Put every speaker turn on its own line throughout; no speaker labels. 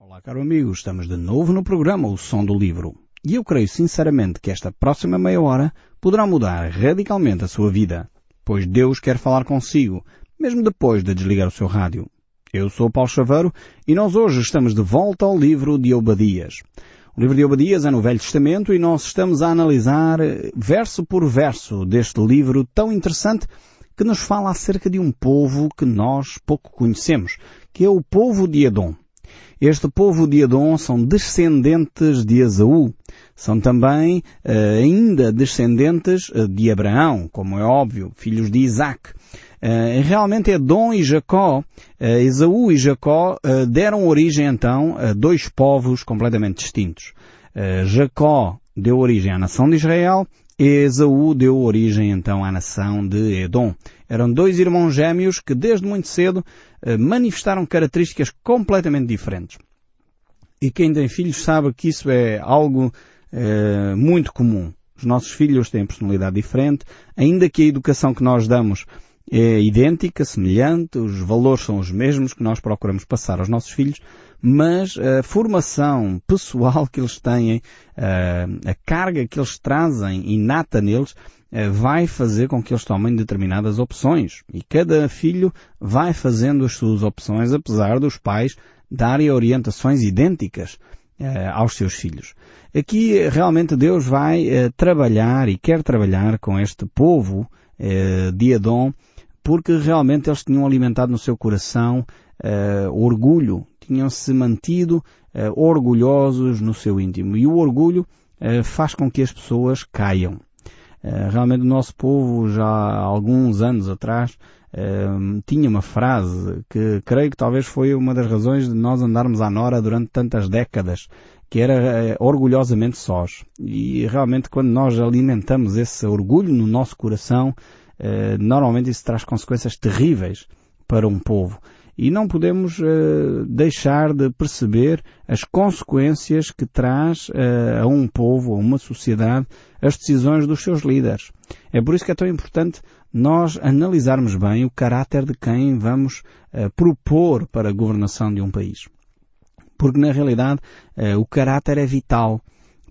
Olá, caro amigo, estamos de novo no programa O Som do Livro. E eu creio sinceramente que esta próxima meia hora poderá mudar radicalmente a sua vida, pois Deus quer falar consigo, mesmo depois de desligar o seu rádio. Eu sou Paulo Chaveiro e nós hoje estamos de volta ao livro de Obadias. O livro de Obadias é no Velho Testamento e nós estamos a analisar verso por verso deste livro tão interessante que nos fala acerca de um povo que nós pouco conhecemos, que é o povo de Edom. Este povo de Edom são descendentes de Esaú. São também uh, ainda descendentes uh, de Abraão, como é óbvio, filhos de Isaac. Uh, realmente Edom e Jacó, Esaú e Jacó deram origem então a dois povos completamente distintos. Jacó deu origem à nação de Israel Esaú deu origem então à nação de Edom. Eram dois irmãos gêmeos que desde muito cedo eh, manifestaram características completamente diferentes. E quem tem filhos sabe que isso é algo eh, muito comum. Os nossos filhos têm personalidade diferente, ainda que a educação que nós damos é idêntica, semelhante, os valores são os mesmos que nós procuramos passar aos nossos filhos, mas a formação pessoal que eles têm, a carga que eles trazem inata neles, vai fazer com que eles tomem determinadas opções. E cada filho vai fazendo as suas opções, apesar dos pais darem orientações idênticas aos seus filhos. Aqui realmente Deus vai trabalhar e quer trabalhar com este povo de Edom porque realmente eles tinham alimentado no seu coração orgulho, tinham-se mantido uh, orgulhosos no seu íntimo. E o orgulho faz com que as pessoas caiam. Realmente o nosso povo, já há alguns anos atrás, tinha uma frase que creio que talvez foi uma das razões de nós andarmos à Nora durante tantas décadas, que era orgulhosamente sós. E realmente quando nós alimentamos esse orgulho no nosso coração, normalmente isso traz consequências terríveis para um povo e não podemos uh, deixar de perceber as consequências que traz uh, a um povo, a uma sociedade, as decisões dos seus líderes. É por isso que é tão importante nós analisarmos bem o caráter de quem vamos uh, propor para a governação de um país. Porque na realidade o caráter é vital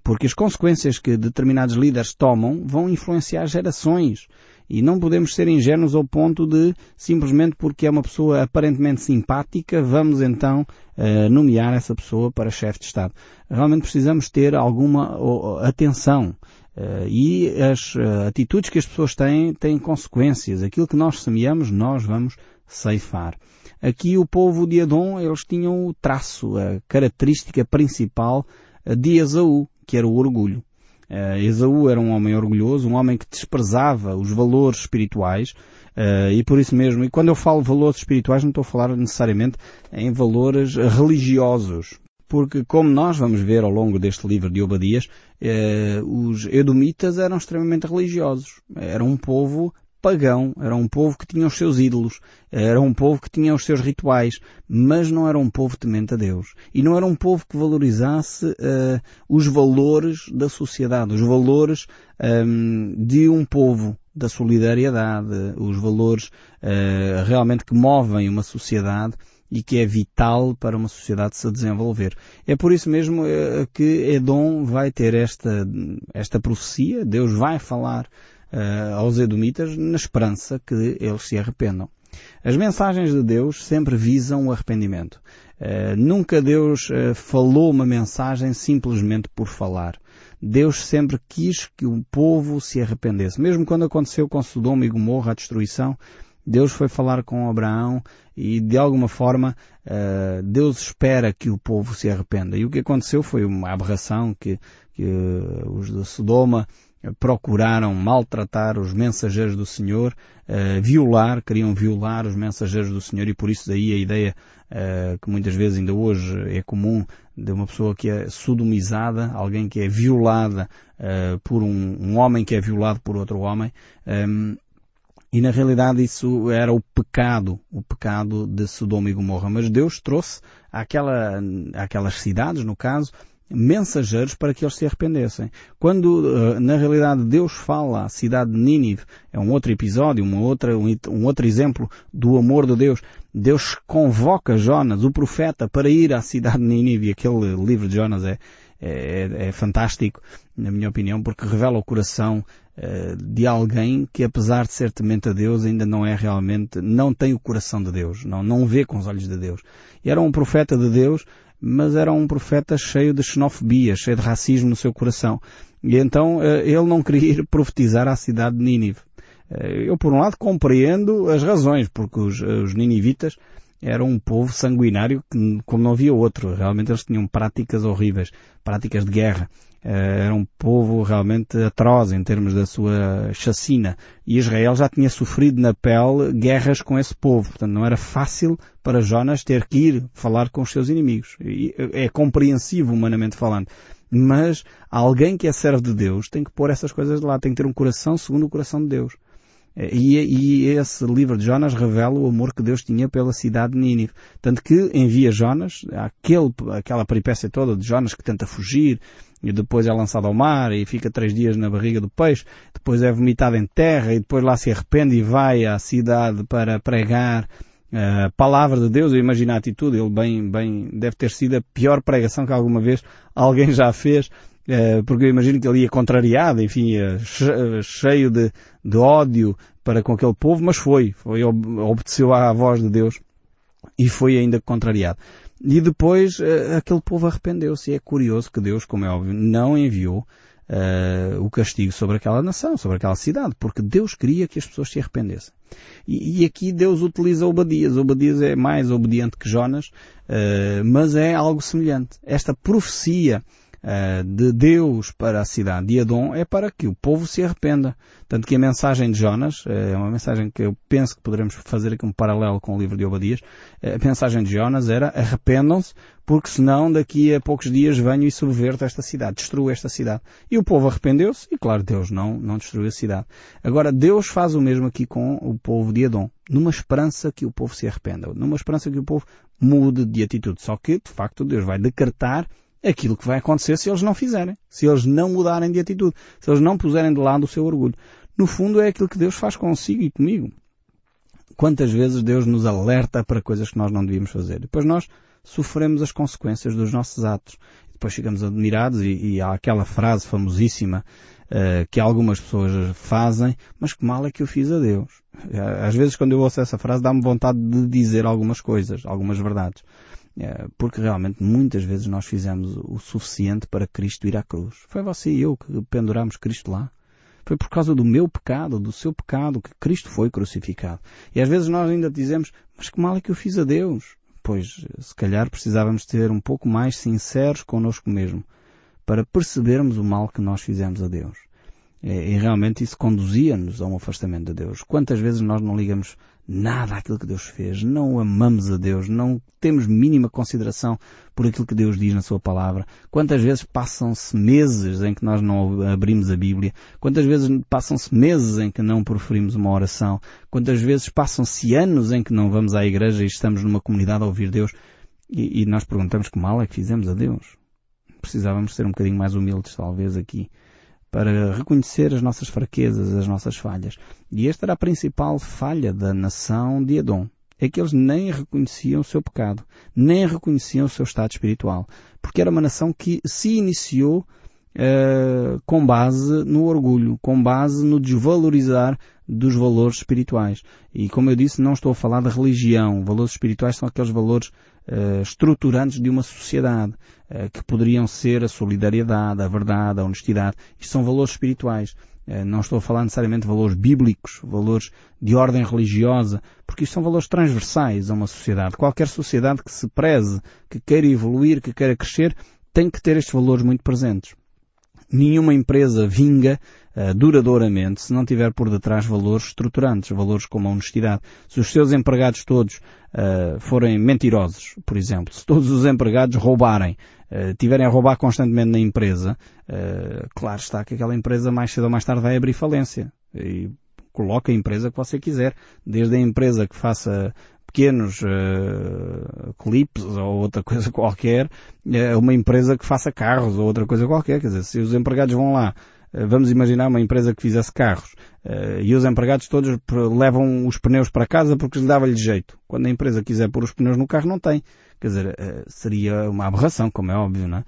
porque as consequências que determinados líderes tomam vão influenciar gerações. E não podemos ser ingênuos ao ponto de, simplesmente porque é uma pessoa aparentemente simpática, vamos então uh, nomear essa pessoa para chefe de Estado. Realmente precisamos ter alguma atenção. Uh, e as uh, atitudes que as pessoas têm, têm consequências. Aquilo que nós semeamos, nós vamos ceifar. Aqui o povo de Adão, eles tinham o traço, a característica principal de Esaú, que era o orgulho. Uh, Esaú era um homem orgulhoso, um homem que desprezava os valores espirituais uh, e por isso mesmo, e quando eu falo valores espirituais não estou a falar necessariamente em valores religiosos, porque como nós vamos ver ao longo deste livro de Obadias, uh, os edomitas eram extremamente religiosos, era um povo pagão, era um povo que tinha os seus ídolos, era um povo que tinha os seus rituais, mas não era um povo temente a Deus. E não era um povo que valorizasse uh, os valores da sociedade, os valores um, de um povo, da solidariedade, os valores uh, realmente que movem uma sociedade e que é vital para uma sociedade se desenvolver. É por isso mesmo uh, que Edom vai ter esta, esta profecia, Deus vai falar uh, aos Edomitas na esperança que eles se arrependam. As mensagens de Deus sempre visam o arrependimento. Uh, nunca Deus uh, falou uma mensagem simplesmente por falar. Deus sempre quis que o povo se arrependesse. Mesmo quando aconteceu com Sodoma e Gomorra a destruição, Deus foi falar com Abraão e de alguma forma uh, Deus espera que o povo se arrependa. E o que aconteceu foi uma aberração que, que os de Sodoma procuraram maltratar os mensageiros do Senhor, uh, violar, queriam violar os mensageiros do Senhor e por isso daí a ideia uh, que muitas vezes ainda hoje é comum de uma pessoa que é sodomizada, alguém que é violada uh, por um, um, homem que é violado por outro homem. Um, ehm, e na realidade isso era o pecado, o pecado de Sodoma e Gomorra. Mas Deus trouxe àquela, àquelas cidades, no caso, mensageiros para que eles se arrependessem. Quando, na realidade, Deus fala à cidade de Nínive, é um outro episódio, uma outra, um outro exemplo do amor de Deus. Deus convoca Jonas, o profeta, para ir à cidade de Nínive. E aquele livro de Jonas é, é, é fantástico, na minha opinião, porque revela o coração uh, de alguém que, apesar de ser temente a Deus, ainda não é realmente, não tem o coração de Deus, não, não vê com os olhos de Deus. Era um profeta de Deus, mas era um profeta cheio de xenofobia, cheio de racismo no seu coração. E então uh, ele não queria ir profetizar à cidade de Nínive. Uh, eu, por um lado, compreendo as razões, porque os, os ninivitas era um povo sanguinário como não havia outro. Realmente eles tinham práticas horríveis, práticas de guerra. Eh, era um povo realmente atroz em termos da sua chacina. E Israel já tinha sofrido na pele guerras com esse povo. Portanto, não era fácil para Jonas ter que ir falar com os seus inimigos. E é compreensível, humanamente falando. Mas alguém que é servo de Deus tem que pôr essas coisas de lá, tem que ter um coração segundo o coração de Deus. E, e, esse livro de Jonas revela o amor que Deus tinha pela cidade de Nínive. Tanto que envia Jonas, aquele, aquela peripécia toda de Jonas que tenta fugir, e depois é lançado ao mar e fica três dias na barriga do peixe, depois é vomitado em terra e depois lá se arrepende e vai à cidade para pregar a palavra de Deus. Eu imagino a atitude, ele bem, bem, deve ter sido a pior pregação que alguma vez alguém já fez eh, porque eu imagino que ele ia contrariado, enfim, cheio de, de ódio para com aquele povo, mas foi, foi, obedeceu à voz de Deus e foi ainda contrariado. E depois eh, aquele povo arrependeu-se. E é curioso que Deus, como é óbvio, não enviou uh, o castigo sobre aquela nação, sobre aquela cidade, porque Deus queria que as pessoas se arrependessem. E, e aqui Deus utiliza Obadias. Obadias é mais obediente que Jonas, uh, mas é algo semelhante. Esta profecia uh, de Deus para a cidade de Adão é para que o povo se arrependa. Tanto que a mensagem de Jonas, uh, é uma mensagem que eu penso que poderemos fazer aqui um paralelo com o livro de Obadias, uh, a mensagem de Jonas era arrependam-se porque senão daqui a poucos dias venho e subverto esta cidade, destruo esta cidade. E o povo arrependeu-se e claro, Deus não, não destruiu a cidade. Agora, Deus faz o mesmo aqui com o povo de Adão, numa esperança que o povo se arrependa, numa esperança que o povo mude de atitude. Só que, de facto, Deus vai decretar aquilo que vai acontecer se eles não fizerem, se eles não mudarem de atitude, se eles não puserem de lado o seu orgulho. No fundo é aquilo que Deus faz consigo e comigo. Quantas vezes Deus nos alerta para coisas que nós não devíamos fazer. Depois nós sofremos as consequências dos nossos atos. Depois ficamos admirados e, e há aquela frase famosíssima uh, que algumas pessoas fazem, mas que mal é que eu fiz a Deus. Às vezes quando eu ouço essa frase dá-me vontade de dizer algumas coisas, algumas verdades. É, porque realmente muitas vezes nós fizemos o suficiente para Cristo ir à cruz. Foi você e eu que penduramos Cristo lá. Foi por causa do meu pecado, do seu pecado, que Cristo foi crucificado. E às vezes nós ainda dizemos, mas que mal é que eu fiz a Deus? Pois, se calhar precisávamos ser um pouco mais sinceros connosco mesmo, para percebermos o mal que nós fizemos a Deus. E realmente isso conduzia-nos a um afastamento de Deus. Quantas vezes nós não ligamos nada àquilo que Deus fez, não amamos a Deus, não temos mínima consideração por aquilo que Deus diz na Sua palavra. Quantas vezes passam-se meses em que nós não abrimos a Bíblia? Quantas vezes passam-se meses em que não proferimos uma oração? Quantas vezes passam-se anos em que não vamos à igreja e estamos numa comunidade a ouvir Deus e, e nós perguntamos que mal é que fizemos a Deus? Precisávamos ser um bocadinho mais humildes, talvez, aqui para reconhecer as nossas fraquezas, as nossas falhas. E esta era a principal falha da nação de Edom. É que eles nem reconheciam o seu pecado, nem reconheciam o seu estado espiritual. Porque era uma nação que se iniciou uh, com base no orgulho, com base no desvalorizar dos valores espirituais. E como eu disse, não estou a falar da religião. Valores espirituais são aqueles valores uh, estruturantes de uma sociedade, que poderiam ser a solidariedade, a verdade, a honestidade. Isto são valores espirituais. Uh, não estou a falar necessariamente de valores bíblicos, valores de ordem religiosa, porque isto são valores transversais a uma sociedade. Qualquer sociedade que se preze, que queira evoluir, que queira crescer, tem que ter estes valores muito presentes. Nenhuma empresa vinga uh, duradouramente se não tiver por detrás valores estruturantes, valores como a honestidade. Se os seus empregados todos uh, forem mentirosos, por exemplo, se todos os empregados roubarem, uh, tiverem a roubar constantemente na empresa, claro está que aquela empresa mais cedo ou mais tarde vai abrir falência. E coloque a empresa que você quiser, desde a empresa que faça pequenos uh, clipes ou outra coisa qualquer, uh, uma empresa que faça carros ou outra coisa qualquer. Quer dizer, se os empregados vão lá, uh, vamos imaginar uma empresa que fizesse carros, e os empregados todos levam os pneus para casa porque lhe dava-lhe jeito. Quando a empresa quiser pôr os pneus no carro, não tem. Quer dizer, seria uma aberração, como é óbvio, não é?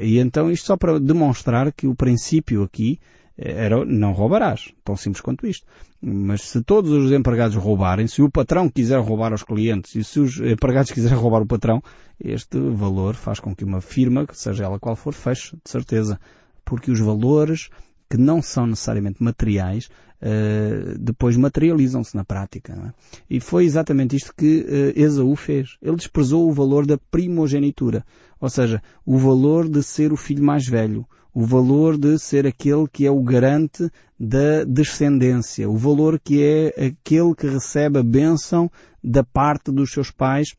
E então isto só para demonstrar que o princípio aqui era não roubarás. Tão simples quanto isto. Mas se todos os empregados roubarem, se o patrão quiser roubar aos clientes e se os empregados quiserem roubar o patrão, este valor faz com que uma firma, seja ela qual for, feche, de certeza. Porque os valores que não são necessariamente materiais, uh, depois materializam-se na prática. É? E foi exatamente isto que uh, Esaú fez. Ele desprezou o valor da primogenitura, ou seja, o valor de ser o filho mais velho, o valor de ser aquele que é o garante da descendência, o valor que é aquele que recebe a bênção da parte dos seus pais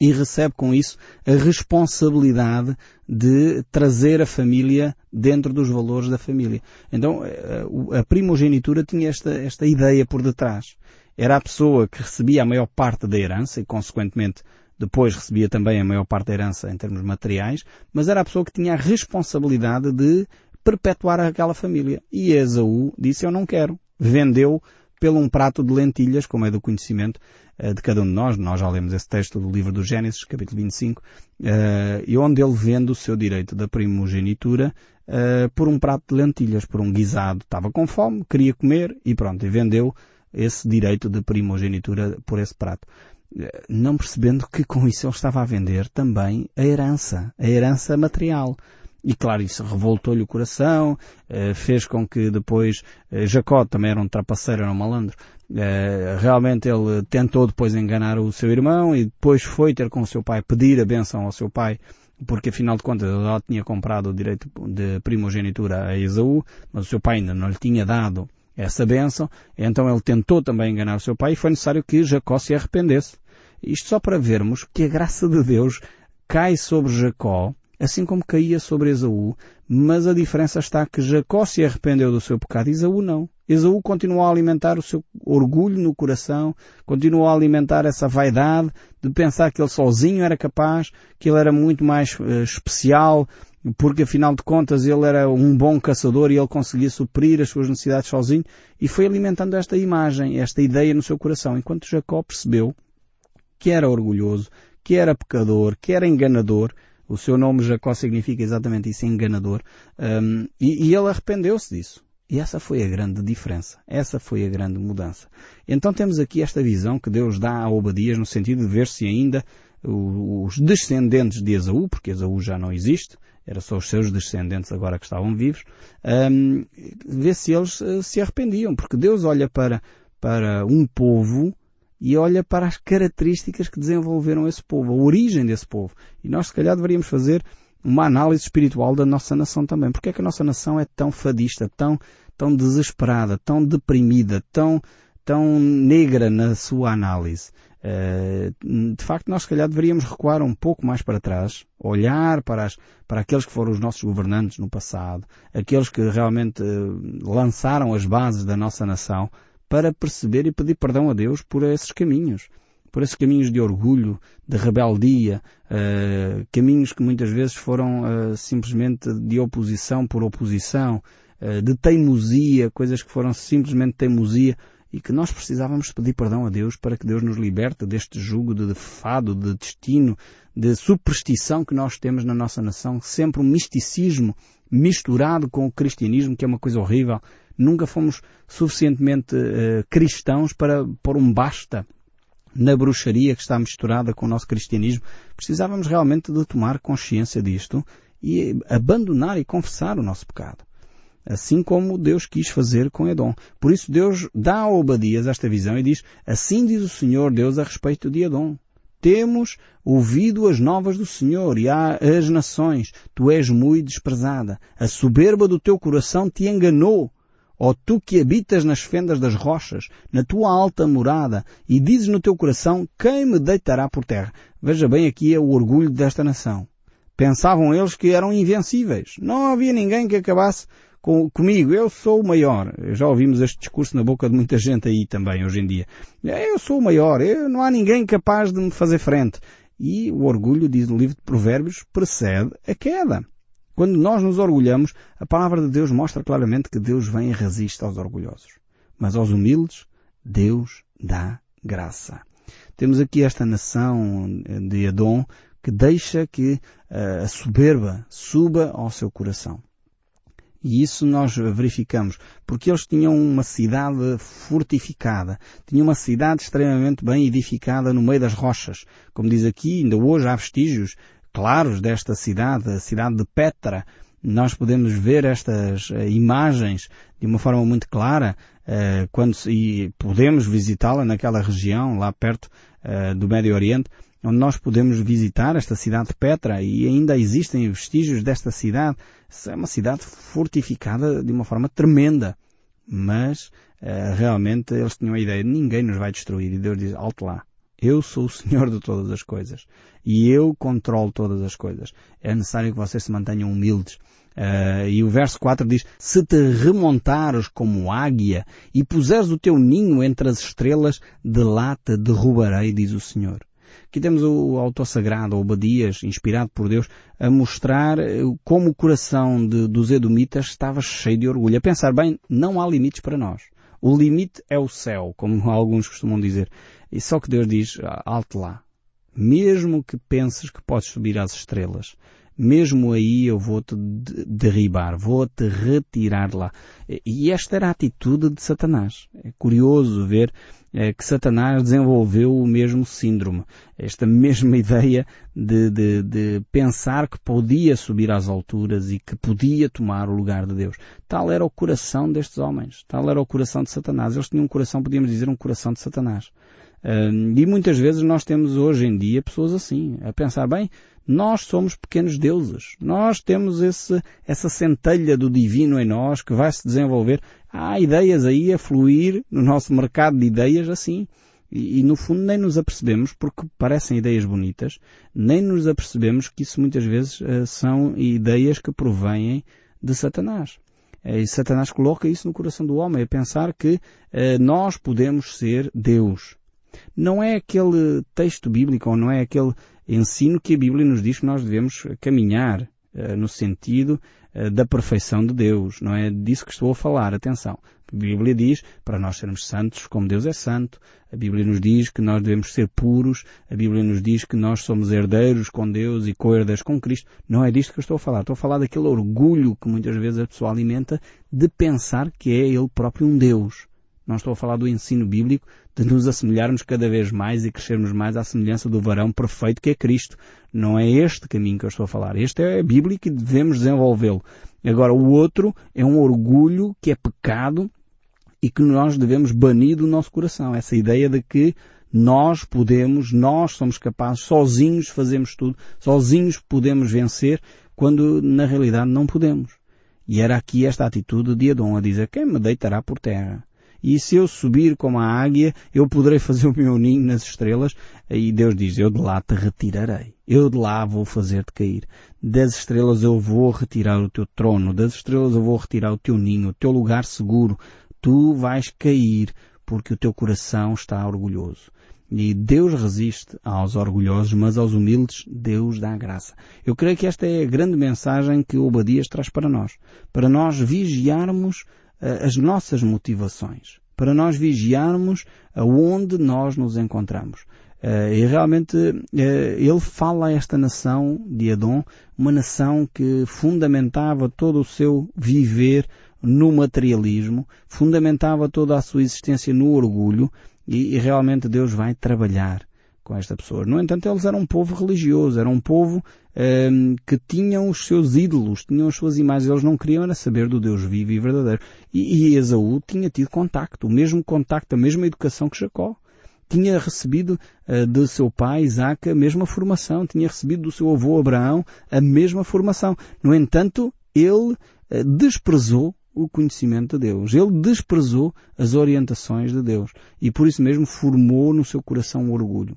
e recebe com isso a responsabilidade de trazer a família dentro dos valores da família. Então, eh, a primogenitura tinha esta, esta ideia por detrás. Era a pessoa que recebia a maior parte da herança e, consequentemente, depois recebia também a maior parte da herança em termos materiais, mas era a pessoa que tinha a responsabilidade de perpetuar aquela família. E Esaú disse, eu não quero. Vendeu pelo um prato de lentilhas, como é do conhecimento uh, de cada um de nós. Nós já lemos esse texto do livro do Gênesis, capítulo 25, uh, eh, e onde ele vende o seu direito da primogenitura uh, por um prato de lentilhas, por um guisado. Estava com fome, queria comer e pronto, e vendeu esse direito de primogenitura por esse prato não percebendo que com isso ele estava a vender também a herança, a herança material. E claro, isso revoltou-lhe o coração, eh, fez com que depois eh, Jacó também era um trapaceiro, era um malandro. Eh, realmente ele tentou depois enganar o seu irmão e depois foi ter com o seu pai, pedir a benção ao seu pai, porque afinal de contas já tinha comprado o direito de primogenitura a Esaú, mas o seu pai ainda não lhe tinha dado essa bênção, então ele tentou também enganar o seu pai e foi necessário que Jacó se arrependesse. Isto só para vermos que a graça de Deus cai sobre Jacó, assim como caía sobre Esaú, mas a diferença está que Jacó se arrependeu do seu pecado e Esaú não. Esaú continuou a alimentar o seu orgulho no coração, continuou a alimentar essa vaidade de pensar que ele sozinho era capaz, que ele era muito mais uh, especial, porque afinal de contas ele era um bom caçador e ele conseguia suprir as suas necessidades sozinho e foi alimentando esta imagem, esta ideia no seu coração, enquanto Jacó percebeu que era orgulhoso, que era pecador, que era enganador, o seu nome Jacó significa exatamente isso, enganador, um, e, e ele arrependeu-se disso. E essa foi a grande diferença. Essa foi a grande mudança. Então temos aqui esta visão que Deus dá a Obadias no sentido de ver se ainda os descendentes de Esaú, porque Esaú já não existe, era só os seus descendentes agora que estavam vivos, um, ver se eles uh, se arrependiam, porque Deus olha para, para um povo e olha para as características que desenvolveram esse povo, a origem desse povo. E nós se calhar deveríamos fazer uma análise espiritual da nossa nação também. Porque é que a nossa nação é tão fadista, tão, tão desesperada, tão deprimida, tão, tão negra na sua análise? Eh, de facto, nós se calhar deveríamos recuar um pouco mais para trás, olhar para, as, para aqueles que foram os nossos governantes no passado, aqueles que realmente eh, lançaram as bases da nossa nação, para perceber e pedir perdão a Deus por esses caminhos. Por esses caminhos de orgulho, de rebeldia, uh, caminhos que muitas vezes foram uh, simplesmente de oposição por oposição, uh, de teimosia, coisas que foram simplesmente teimosia, e que nós precisávamos pedir perdão a Deus para que Deus nos liberte deste jugo de fado, de destino, de superstição que nós temos na nossa nação, sempre um misticismo misturado com o cristianismo, que é uma coisa horrível. Nunca fomos suficientemente uh, cristãos para pôr um basta na bruxaria que está misturada com o nosso cristianismo. Precisávamos realmente de tomar consciência disto e abandonar e confessar o nosso pecado. Assim como Deus quis fazer com Edom. Por isso Deus dá a Obadias esta visão e diz, assim diz o Senhor Deus a respeito de Edom temos ouvido as novas do Senhor e as nações, tu és muito desprezada. A soberba do teu coração te enganou. Ó tu que habitas nas fendas das rochas, na tua alta morada, e dizes no teu coração, quem me deitará por terra? Veja bem aqui é o orgulho desta nação. Pensavam eles que eram invencíveis. Não havia ninguém que acabasse com, comigo, eu sou o maior. Já ouvimos este discurso na boca de muita gente aí também hoje em dia. Eu sou o maior, eu, não há ninguém capaz de me fazer frente. E o orgulho, diz o livro de Provérbios, precede a queda. Quando nós nos orgulhamos, a palavra de Deus mostra claramente que Deus vem e resiste aos orgulhosos. Mas aos humildes, Deus dá graça. Temos aqui esta nação de Edom que deixa que eh, a soberba suba ao seu coração. E isso nós verificamos, porque eles tinham uma cidade fortificada, tinham uma cidade extremamente bem edificada no meio das rochas. Como diz aqui, ainda hoje há vestígios claros desta cidade, a cidade de Petra. Nós podemos ver estas uh, imagens de uma forma muito clara uh, quando e podemos visitá-la naquela região lá perto uh, do Médio Oriente onde nós podemos visitar esta cidade de Petra e ainda existem vestígios desta cidade. É uma cidade fortificada de uma forma tremenda. Mas uh, realmente eles tinham a ideia de ninguém nos vai destruir. E Deus diz, alto lá. Eu sou o Senhor de todas as coisas. E eu controlo todas as coisas. É necessário que vocês se mantenham humildes. Uh, e o verso 4 diz, Se te remontares como águia e puseres o teu ninho entre as estrelas, de lá te derrubarei, diz o Senhor. Aqui temos o autor sagrado, Obadias, inspirado por Deus, a mostrar eh, como o coração de, dos edomitas estava cheio de orgulho. A pensar, bem, não há limites para nós. O limite é o céu, como alguns costumam dizer. E só que Deus diz, ah, alto lá. Mesmo que penses que podes subir às estrelas, mesmo aí eu vou-te derribar, vou-te retirar lá. E esta era a atitude de Satanás. É curioso ver que Satanás desenvolveu o mesmo síndrome, esta mesma ideia de, de, de, pensar que podia subir às alturas e que podia tomar o lugar de Deus. Tal era o coração destes homens, tal era o coração de Satanás. Eles tinham um coração, podíamos dizer, um coração de Satanás. e muitas vezes nós temos hoje em dia pessoas assim, a pensar, bem, nós somos pequenos deuses. Nós temos esse, essa centelha do divino em nós que vai se desenvolver. Há ideias aí a fluir no nosso mercado de ideias assim. E, e, no fundo nem nos apercebemos, porque parecem ideias bonitas, nem nos apercebemos que isso muitas vezes uh, são ideias que provêm de Satanás. Uh, e Satanás coloca isso no coração do homem, a pensar que uh, nós podemos ser Deus. Não é aquele texto bíblico, ou não é aquele ensino que a Bíblia nos diz que nós devemos caminhar no sentido uh, da perfeição de Deus. Não é disso que estou a falar. Atenção. A Bíblia diz para nós sermos santos como Deus é santo. A Bíblia nos diz que nós devemos ser puros. A Bíblia nos diz que nós somos herdeiros com Deus e co-herdeiros com Cristo. Não é disto que eu estou a falar. Estou a falar daquele orgulho que muitas vezes a pessoa alimenta de pensar que é ele próprio um Deus. Não estou a falar do ensino bíblico de nos assemelharmos cada vez mais e crescermos mais à semelhança do varão perfeito que é Cristo. Não é este caminho que eu estou a falar. Este é bíblico e devemos desenvolvê-lo. Agora, o outro é um orgulho que é pecado e que nós devemos banir do nosso coração. Essa ideia de que nós podemos, nós somos capazes, sozinhos fazemos tudo, sozinhos podemos vencer, quando na realidade não podemos. E era aqui esta atitude de Adão a dizer, quem me deitará por terra? E se eu subir como a águia, eu poderei fazer o meu ninho nas estrelas. E Deus diz, eu de lá te retirarei. Eu de lá vou fazer-te cair. Das estrelas eu vou retirar o teu trono. Das estrelas eu vou retirar o teu ninho, o teu lugar seguro. Tu vais cair porque o teu coração está orgulhoso. E Deus resiste aos orgulhosos, mas aos humildes Deus dá graça. Eu creio que esta é a grande mensagem que Obadias traz para nós. Para nós vigiarmos as nossas motivações, para nós vigiarmos aonde nós nos encontramos. Uh, e realmente uh, ele fala a esta nação de Adão, uma nação que fundamentava todo o seu viver no materialismo, fundamentava toda a sua existência no orgulho, e, e realmente Deus vai trabalhar com esta pessoa. No entanto, eles eram um povo religioso, eram um povo um, ehm, que tinham os seus ídolos, tinham as suas imagens, eles não queriam era saber do Deus vivo e verdadeiro. E, e Esaú tinha tido contacto, o mesmo contacto, a mesma educação que Jacó. Tinha recebido uh, seu pai Isaac a mesma formação, tinha recebido do seu avô Abraão a mesma formação. No entanto, ele uh, desprezou o conhecimento de Deus. Ele desprezou as orientações de Deus. E por isso mesmo formou no seu coração o orgulho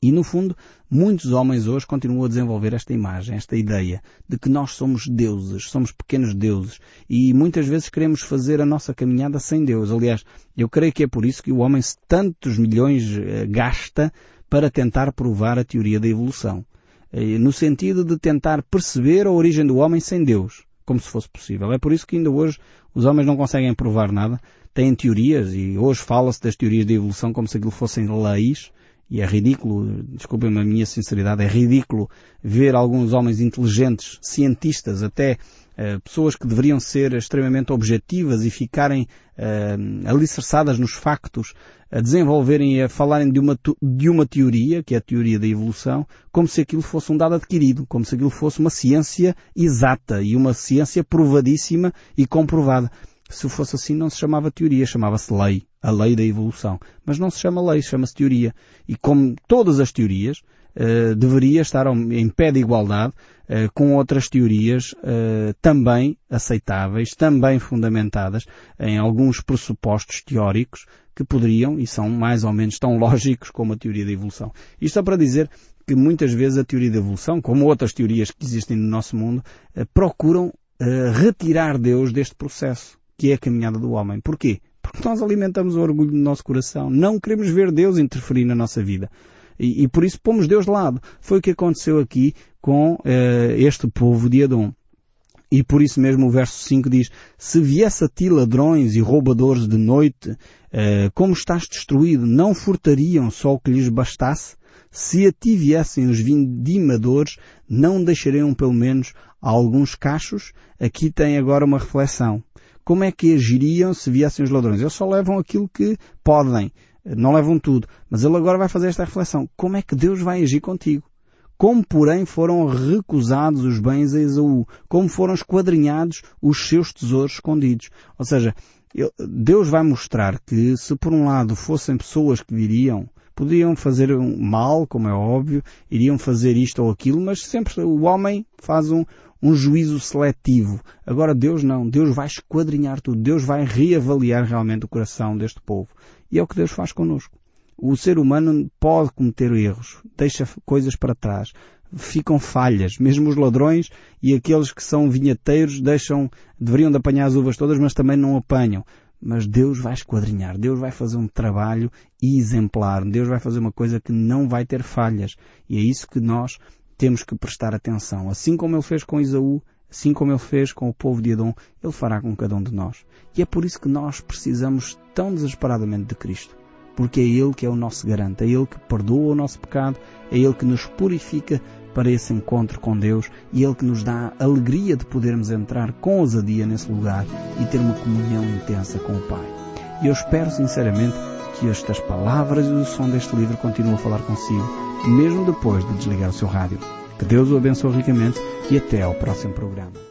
E no fundo, muitos homens hoje continuam a desenvolver esta imagem, esta ideia de que nós somos deuses, somos pequenos deuses e muitas vezes queremos fazer a nossa caminhada sem Deus. Aliás, eu creio que é por isso que o homem tantos milhões eh, gasta para tentar provar a teoria da evolução. Eh, no sentido de tentar perceber a origem do homem sem Deus, como se fosse possível. É por isso que ainda hoje os homens não conseguem provar nada, têm teorias e hoje fala-se das teorias da evolução como se aquilo fossem leis e é ridículo, desculpem-me a minha sinceridade, é ridículo ver alguns homens inteligentes, cientistas, até uh, pessoas que deveriam ser extremamente objetivas e ficarem uh, alicerçadas nos factos, a desenvolverem e a falarem de uma, de uma teoria, que é a teoria da evolução, como se aquilo fosse um dado adquirido, como se aquilo fosse uma ciência exata e uma ciência provadíssima e comprovada. Se fosse assim não se chamava teoria, chamava-se lei, a lei da evolução. Mas não se chama lei, chama-se teoria. E como todas as teorias, uh, deveria estar em pé de igualdade uh, com outras teorias uh, também aceitáveis, também fundamentadas em alguns pressupostos teóricos que poderiam e são mais ou menos tão lógicos como a teoria da evolução. Isto é para dizer que muitas vezes a teoria da evolução, como outras teorias que existem no nosso mundo, procuram retirar Deus deste processo que é a caminhada do homem. Porquê? Porque nós alimentamos o orgulho do nosso coração. Não queremos ver Deus interferir na nossa vida. E, e por isso pomos Deus de lado. Foi o que aconteceu aqui com uh, este povo de Adão. E por isso mesmo o verso 5 diz, se viesse a ti ladrões e roubadores de noite, uh, como estás destruído, não furtariam só o que lhes bastasse? Se a ti viessem os vindimadores, não deixariam pelo menos alguns cachos? Aqui tem agora uma reflexão como é que agiriam se viessem os ladrões? Eles só levam aquilo que podem, não levam tudo. Mas ele agora vai fazer esta reflexão. Como é que Deus vai agir contigo? Como, porém, foram recusados os bens a Esaú? Como foram esquadrinhados os seus tesouros escondidos? Ou seja, Deus vai mostrar que se por um lado fossem pessoas que viriam, podiam fazer mal, como é óbvio, iriam fazer isto ou aquilo, mas sempre o homem faz um, um juízo seletivo. Agora Deus não. Deus vai esquadrinhar tudo. Deus vai reavaliar realmente o coração deste povo. E é o que Deus faz connosco. O ser humano pode cometer erros, deixa coisas para trás, ficam falhas. Mesmo os ladrões e aqueles que são vinheteiros deixam, deveriam de apanhar as uvas todas, mas também não apanham. Mas Deus vai esquadrinhar, Deus vai fazer um trabalho exemplar, Deus vai fazer uma coisa que não vai ter falhas. E é isso que nós temos que prestar atenção. Assim como ele fez com Isaú, assim como ele fez com o povo de Edom, ele fará com cada um de nós. E é por isso que nós precisamos tão desesperadamente de Cristo. Porque é Ele que é o nosso garante, é Ele que perdoa o nosso pecado, é Ele que nos purifica para esse encontro com Deus e Ele que nos dá a alegria de podermos entrar com ousadia nesse lugar e ter uma comunhão intensa com o Pai. E eu espero sinceramente que estas palavras e o som deste livro continuem a falar consigo mesmo depois de desligar o seu rádio. Que Deus o abençoe ricamente e até ao próximo programa.